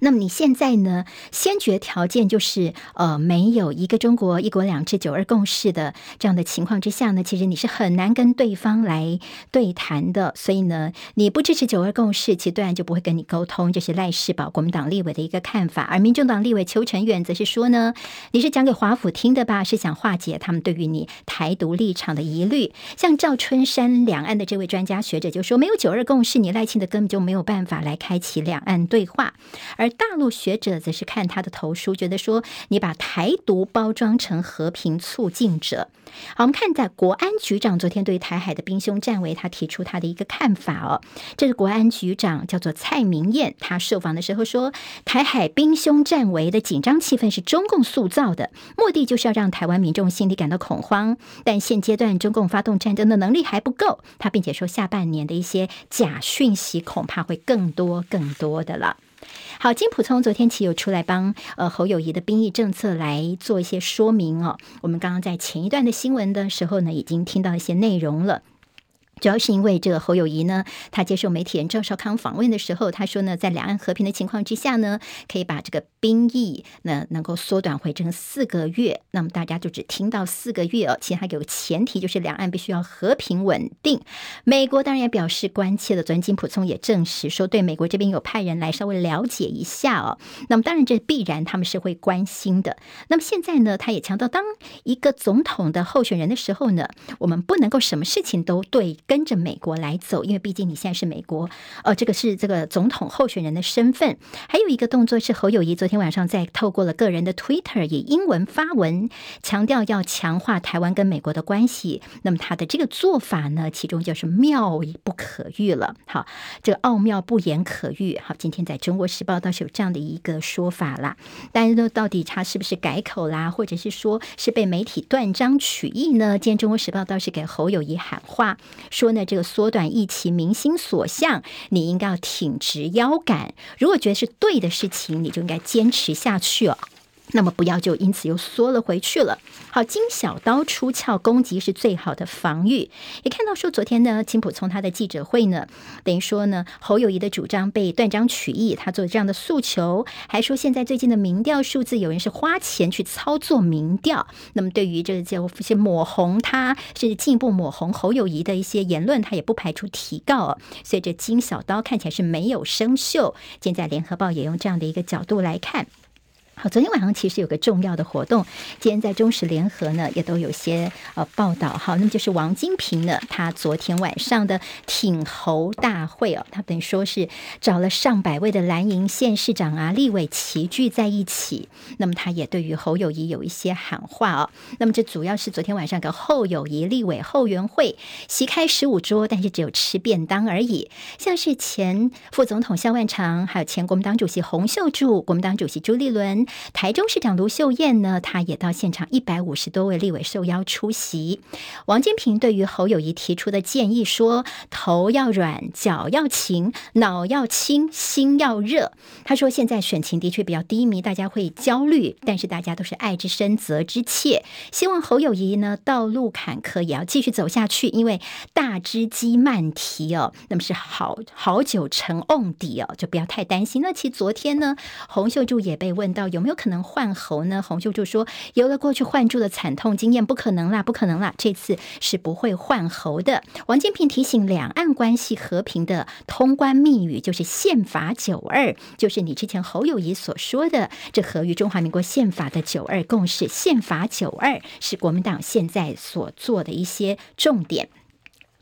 Speaker 2: 那么你现在呢？先决条件就是呃，没有一个中国、一国两制、九二共识的这样的情况之下呢，其实你是很难跟对方来对谈的。所以呢，你不支持九二共识，其实对岸就不会跟你沟通。这是赖世宝国民党立委的一个看法。而民众党立委邱成远则是说呢，你是讲给华府听的吧？是想化解他们对于你台独立场的疑虑。像赵春山两岸的这位专家学者就说，没有九二共识，你赖清德根本就没有办法来开启两岸对话。而大陆学者则是看他的投书，觉得说你把台独包装成和平促进者。好，我们看在国安局长昨天对台海的兵凶战危，他提出他的一个看法哦。这个国安局长叫做蔡明彦，他受访的时候说，台海兵凶战危的紧张气氛是中共塑造的，目的就是要让台湾民众心里感到恐慌。但现阶段中共发动战争的能力还不够，他并且说下半年的一些假讯息恐怕会更多更多的了。好，金普聪昨天其实有出来帮呃侯友谊的兵役政策来做一些说明哦。我们刚刚在前一段的新闻的时候呢，已经听到一些内容了。主要是因为这个侯友谊呢，他接受媒体人赵少康访问的时候，他说呢，在两岸和平的情况之下呢，可以把这个兵役呢能够缩短回成四个月。那么大家就只听到四个月哦，其实还有个前提就是两岸必须要和平稳定。美国当然也表示关切的，昨天金溥聪也证实说，对美国这边有派人来稍微了解一下哦。那么当然这必然他们是会关心的。那么现在呢，他也强调，当一个总统的候选人的时候呢，我们不能够什么事情都对。跟着美国来走，因为毕竟你现在是美国，呃，这个是这个总统候选人的身份。还有一个动作是侯友谊昨天晚上在透过了个人的 Twitter 以英文发文，强调要强化台湾跟美国的关系。那么他的这个做法呢，其中就是妙不可喻了。好，这个奥妙不言可喻。好，今天在中国时报倒是有这样的一个说法啦。但是呢，到底他是不是改口啦，或者是说是被媒体断章取义呢？今天中国时报倒是给侯友谊喊话，说呢，这个缩短疫情民心所向，你应该要挺直腰杆。如果觉得是对的事情，你就应该坚持下去哦。那么不要就因此又缩了回去了。好，金小刀出鞘，攻击是最好的防御。也看到说，昨天呢，金普聪他的记者会呢，等于说呢，侯友谊的主张被断章取义，他做这样的诉求，还说现在最近的民调数字，有人是花钱去操作民调。那么对于这些些抹红他，甚至进一步抹红侯友谊的一些言论，他也不排除提告哦。所以这金小刀看起来是没有生锈。现在联合报也用这样的一个角度来看。好，昨天晚上其实有个重要的活动，今天在中时联合呢也都有些呃报道。好，那么就是王金平呢，他昨天晚上的挺侯大会哦，他等于说是找了上百位的蓝营县市长啊、立委齐聚在一起。那么他也对于侯友谊有一些喊话哦。那么这主要是昨天晚上跟侯友谊立委后援会席开十五桌，但是只有吃便当而已。像是前副总统萧万长，还有前国民党主席洪秀柱、国民党主席朱立伦。台中市长卢秀燕呢，她也到现场，一百五十多位立委受邀出席。王金平对于侯友谊提出的建议说：“头要软，脚要勤，脑要清，心要热。”他说：“现在选情的确比较低迷，大家会焦虑，但是大家都是爱之深，责之切。希望侯友谊呢，道路坎坷也要继续走下去，因为大只鸡慢啼哦，那么是好好久成瓮底哦，就不要太担心。那其实昨天呢，洪秀柱也被问到。有没有可能换侯呢？洪秀柱说，有了过去换柱的惨痛经验，不可能啦，不可能啦，这次是不会换侯的。王建平提醒，两岸关系和平的通关密语就是宪法九二，就是你之前侯友谊所说的，这合于中华民国宪法的九二共识。宪法九二是国民党现在所做的一些重点。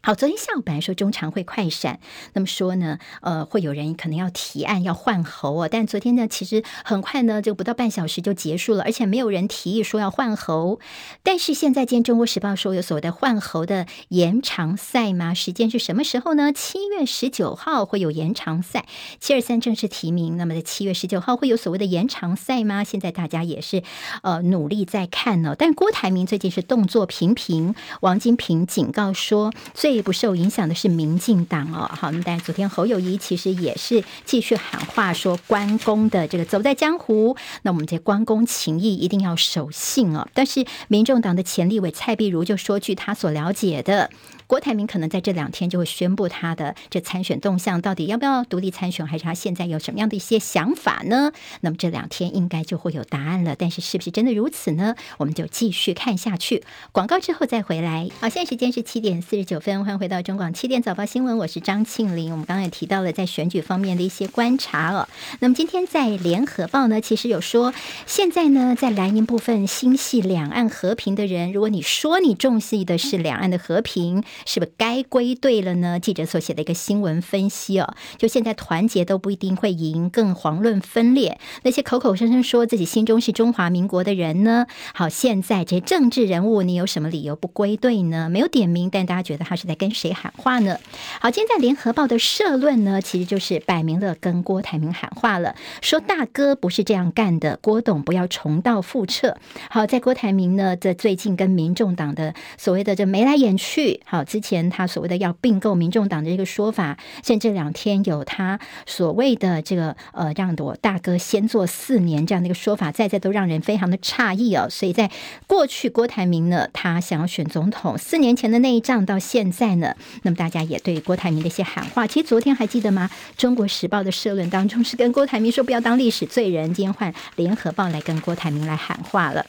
Speaker 2: 好，昨天下午本来说中常会快闪，那么说呢，呃，会有人可能要提案要换侯哦，但昨天呢，其实很快呢，就不到半小时就结束了，而且没有人提议说要换侯。但是现在，今天《中国时报》说有所谓的换侯的延长赛吗？时间是什么时候呢？七月十九号会有延长赛，七二三正式提名，那么在七月十九号会有所谓的延长赛吗？现在大家也是呃努力在看呢。但郭台铭最近是动作频频，王金平警告说最。最不受影响的是民进党哦，好，那么但昨天侯友谊其实也是继续喊话说，关公的这个走在江湖，那我们这关公情谊一定要守信哦。但是民众党的前立委蔡碧如就说，据他所了解的。郭台铭可能在这两天就会宣布他的这参选动向，到底要不要独立参选，还是他现在有什么样的一些想法呢？那么这两天应该就会有答案了。但是是不是真的如此呢？我们就继续看下去。广告之后再回来。好，现在时间是七点四十九分，欢迎回到中广七点早报新闻，我是张庆玲。我们刚刚也提到了在选举方面的一些观察哦。那么今天在联合报呢，其实有说，现在呢在蓝营部分心系两岸和平的人，如果你说你重视的是两岸的和平。是不是该归队了呢？记者所写的一个新闻分析哦，就现在团结都不一定会赢，更遑论分裂。那些口口声声说自己心中是中华民国的人呢？好，现在这些政治人物，你有什么理由不归队呢？没有点名，但大家觉得他是在跟谁喊话呢？好，今天在联合报的社论呢，其实就是摆明了跟郭台铭喊话了，说大哥不是这样干的，郭董不要重蹈覆辙。好，在郭台铭呢，这最近跟民众党的所谓的这眉来眼去，好。之前他所谓的要并购民众党的一个说法，现在这两天有他所谓的这个呃，让我大哥先做四年这样的一个说法，在在都让人非常的诧异哦。所以在过去郭台铭呢，他想要选总统，四年前的那一仗到现在呢，那么大家也对郭台铭的一些喊话，其实昨天还记得吗？中国时报的社论当中是跟郭台铭说不要当历史罪人，今天换联合报来跟郭台铭来喊话了。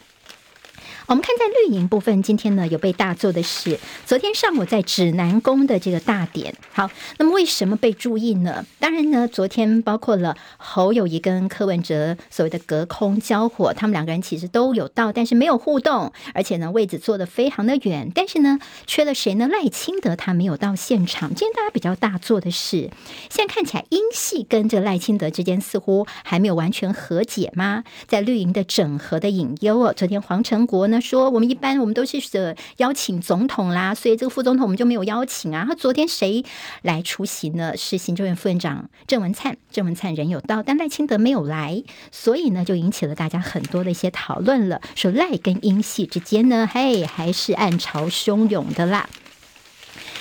Speaker 2: 我们看在绿营部分，今天呢有被大做的是，昨天上午在指南宫的这个大典。好，那么为什么被注意呢？当然呢，昨天包括了侯友谊跟柯文哲所谓的隔空交火，他们两个人其实都有到，但是没有互动，而且呢位置坐的非常的远。但是呢，缺了谁呢？赖清德他没有到现场。今天大家比较大做的是，现在看起来英系跟这个赖清德之间似乎还没有完全和解吗？在绿营的整合的隐忧哦，昨天黄成国呢。说：“我们一般我们都是呃邀请总统啦，所以这个副总统我们就没有邀请啊。他昨天谁来出席呢？是行政院副院长郑文灿，郑文灿人有到，但赖清德没有来，所以呢就引起了大家很多的一些讨论了。说赖跟英系之间呢，嘿，还是暗潮汹涌的啦。”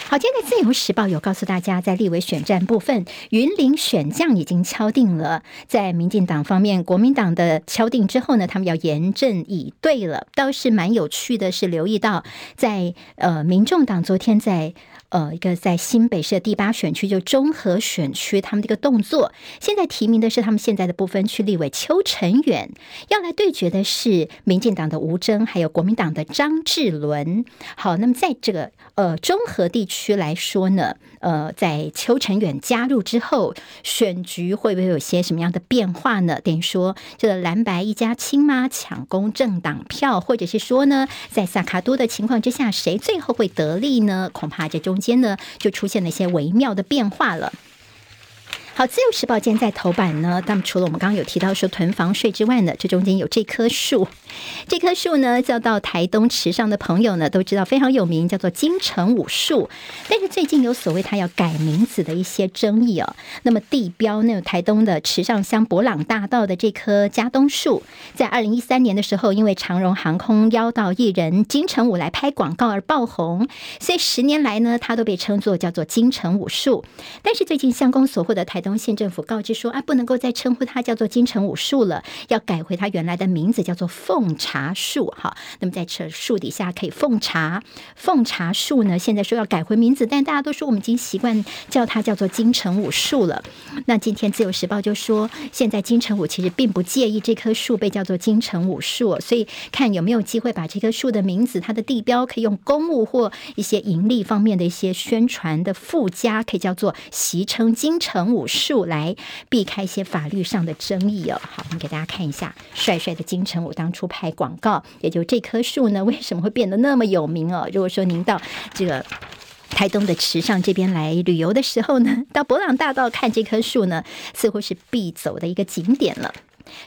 Speaker 2: 好，今天的《自由时报》有告诉大家，在立委选战部分，云林选将已经敲定了。在民进党方面，国民党的敲定之后呢，他们要严阵以对了。倒是蛮有趣的是，留意到在呃，民众党昨天在。呃，一个在新北市的第八选区，就中和选区，他们这个动作，现在提名的是他们现在的不分区立委邱成远，要来对决的是民进党的吴峥，还有国民党的张志伦。好，那么在这个呃中和地区来说呢，呃，在邱成远加入之后，选举会不会有些什么样的变化呢？等于说，这个蓝白一家亲吗？抢攻政党票，或者是说呢，在萨卡都的情况之下，谁最后会得利呢？恐怕这中。间呢，就出现了一些微妙的变化了。好，《自由时报》今天在头版呢，那么除了我们刚刚有提到说囤房税之外呢，这中间有这棵树，这棵树呢叫到台东池上的朋友呢都知道非常有名，叫做金城武树。但是最近有所谓他要改名字的一些争议哦。那么地标那个台东的池上乡博朗大道的这棵加东树，在二零一三年的时候，因为长荣航空邀到艺人金城武来拍广告而爆红，所以十年来呢，他都被称作叫做金城武树。但是最近相公所获得台东县政府告知说啊，不能够再称呼它叫做金城武树了，要改回它原来的名字，叫做奉茶树。哈，那么在这树底下可以奉茶，奉茶树呢，现在说要改回名字，但大家都说我们已经习惯叫它叫做金城武树了。那今天自由时报就说，现在金城武其实并不介意这棵树被叫做金城武树，所以看有没有机会把这棵树的名字、它的地标可以用公务或一些盈利方面的一些宣传的附加，可以叫做习称金城武树来避开一些法律上的争议哦。好，我们给大家看一下帅帅的金城武当初拍广告，也就这棵树呢，为什么会变得那么有名哦？如果说您到这个台东的池上这边来旅游的时候呢，到博朗大道看这棵树呢，似乎是必走的一个景点了。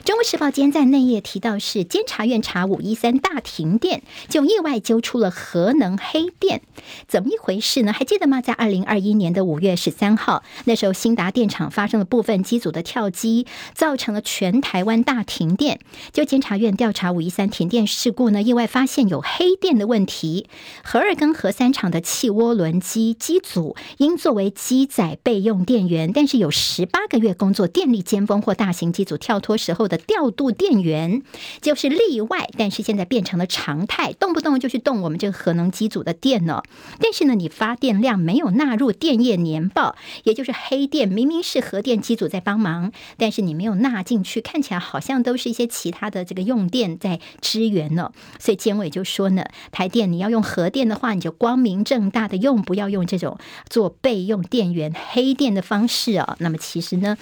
Speaker 2: 中国时报今天在内页提到，是监察院查五一三大停电，就意外揪出了核能黑电，怎么一回事呢？还记得吗？在二零二一年的五月十三号，那时候兴达电厂发生了部分机组的跳机，造成了全台湾大停电。就监察院调查五一三停电事故呢，意外发现有黑电的问题。核二跟核三厂的气涡轮机机组应作为机载备用电源，但是有十八个月工作电力尖峰或大型机组跳脱时候的调度电源就是例外，但是现在变成了常态，动不动就去动我们这个核能机组的电呢。但是呢，你发电量没有纳入电业年报，也就是黑电，明明是核电机组在帮忙，但是你没有纳进去，看起来好像都是一些其他的这个用电在支援呢。所以监委就说呢，台电你要用核电的话，你就光明正大的用，不要用这种做备用电源黑电的方式哦。那么其实呢？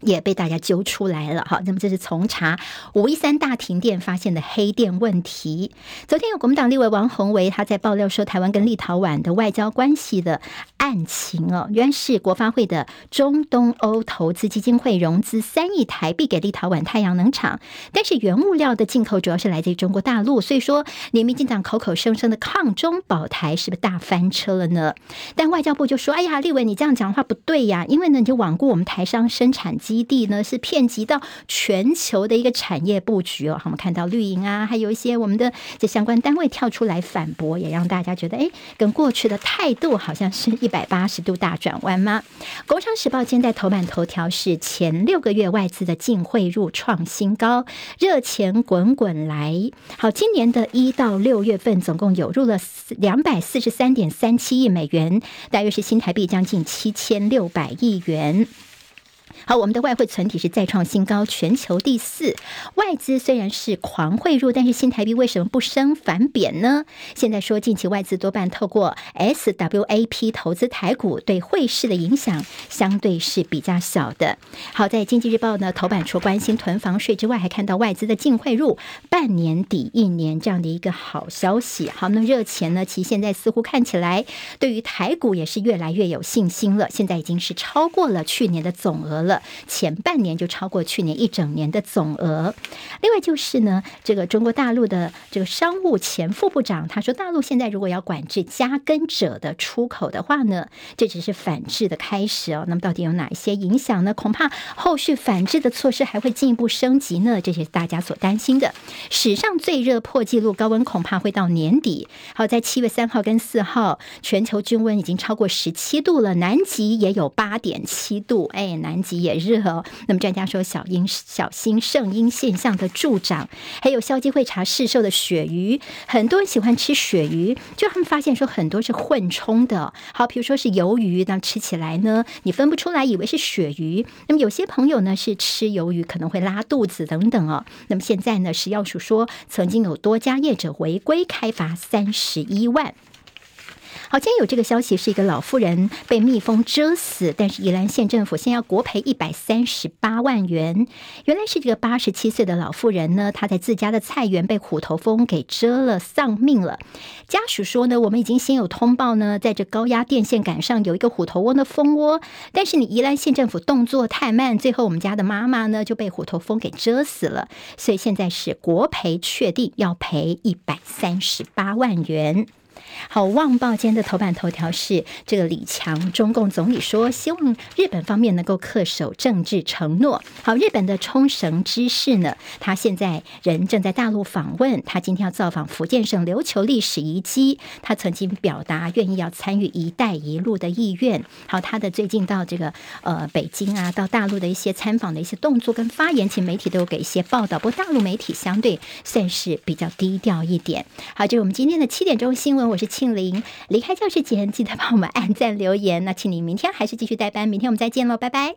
Speaker 2: 也被大家揪出来了，好，那么这是从查五一三大停电发现的黑电问题。昨天有国民党立委王鸿薇，他在爆料说台湾跟立陶宛的外交关系的案情哦，原来是国发会的中东欧投资基金会融资三亿台币给立陶宛太阳能厂，但是原物料的进口主要是来自于中国大陆，所以说你民进党口口声声的抗中保台是不是大翻车了呢？但外交部就说：“哎呀，立委你这样讲话不对呀，因为呢你就罔顾我们台商生产。”基地呢是遍及到全球的一个产业布局哦。好，我们看到绿营啊，还有一些我们的这相关单位跳出来反驳，也让大家觉得，哎，跟过去的态度好像是 一百八十度大转弯吗？《工商时报》今天在头版头条是前六个月外资的净汇入创新高，热钱滚滚来。好，今年的一到六月份总共有入了两百四十三点三七亿美元，大约是新台币将近七千六百亿元。好，我们的外汇存底是再创新高，全球第四。外资虽然是狂汇入，但是新台币为什么不升反贬呢？现在说近期外资多半透过 SWAP 投资台股，对汇市的影响相对是比较小的。好，在经济日报呢头版除关心囤房税之外，还看到外资的净汇入半年抵一年这样的一个好消息。好，那热钱呢，其实现在似乎看起来对于台股也是越来越有信心了。现在已经是超过了去年的总额了，前半年就超过去年一整年的总额。另外就是呢，这个中国大陆的这个商务前副部长他说，大陆现在如果要管制加耕者的出口的话呢，这只是反制的开始哦。那么到底有哪一些影响呢？恐怕后续反制的措施还会进一步升级呢，这是大家所担心的。史上最热破纪录高温恐怕会到年底。好，在七月三号跟四号，全球均温已经超过十七度了，南极也有八点七度，哎，南极也热哦。那么专家说，小鹰小心圣婴现象的助长，还有消基会查市售的鳕鱼，很多人喜欢吃鳕鱼，就他们发现说很多是混充的。好，比如说是鱿鱼，那吃起来呢，你分不出来，以为是鳕鱼。那么有些朋友呢是吃鱿鱼可能会拉肚子等等哦。那么现在呢，食药署说曾经有多家业者违规开罚三十一万。好，今天有这个消息，是一个老妇人被蜜蜂蛰死，但是宜兰县政府先要国赔一百三十八万元。原来是这个八十七岁的老妇人呢，她在自家的菜园被虎头蜂给蛰了，丧命了。家属说呢，我们已经先有通报呢，在这高压电线杆上有一个虎头翁的蜂窝，但是你宜兰县政府动作太慢，最后我们家的妈妈呢就被虎头蜂给蛰死了，所以现在是国赔确定要赔一百三十八万元。好，《旺报》今天的头版头条是这个李强，中共总理说，希望日本方面能够恪守政治承诺。好，日本的冲绳知事呢，他现在人正在大陆访问，他今天要造访福建省琉球历史遗迹，他曾经表达愿意要参与“一带一路”的意愿。好，他的最近到这个呃北京啊，到大陆的一些参访的一些动作跟发言，其实媒体都有给一些报道，不过大陆媒体相对算是比较低调一点。好，就是我们今天的七点钟新闻，我是。庆玲离开教室前，记得帮我们按赞留言。那请您明天还是继续代班，明天我们再见喽，拜拜。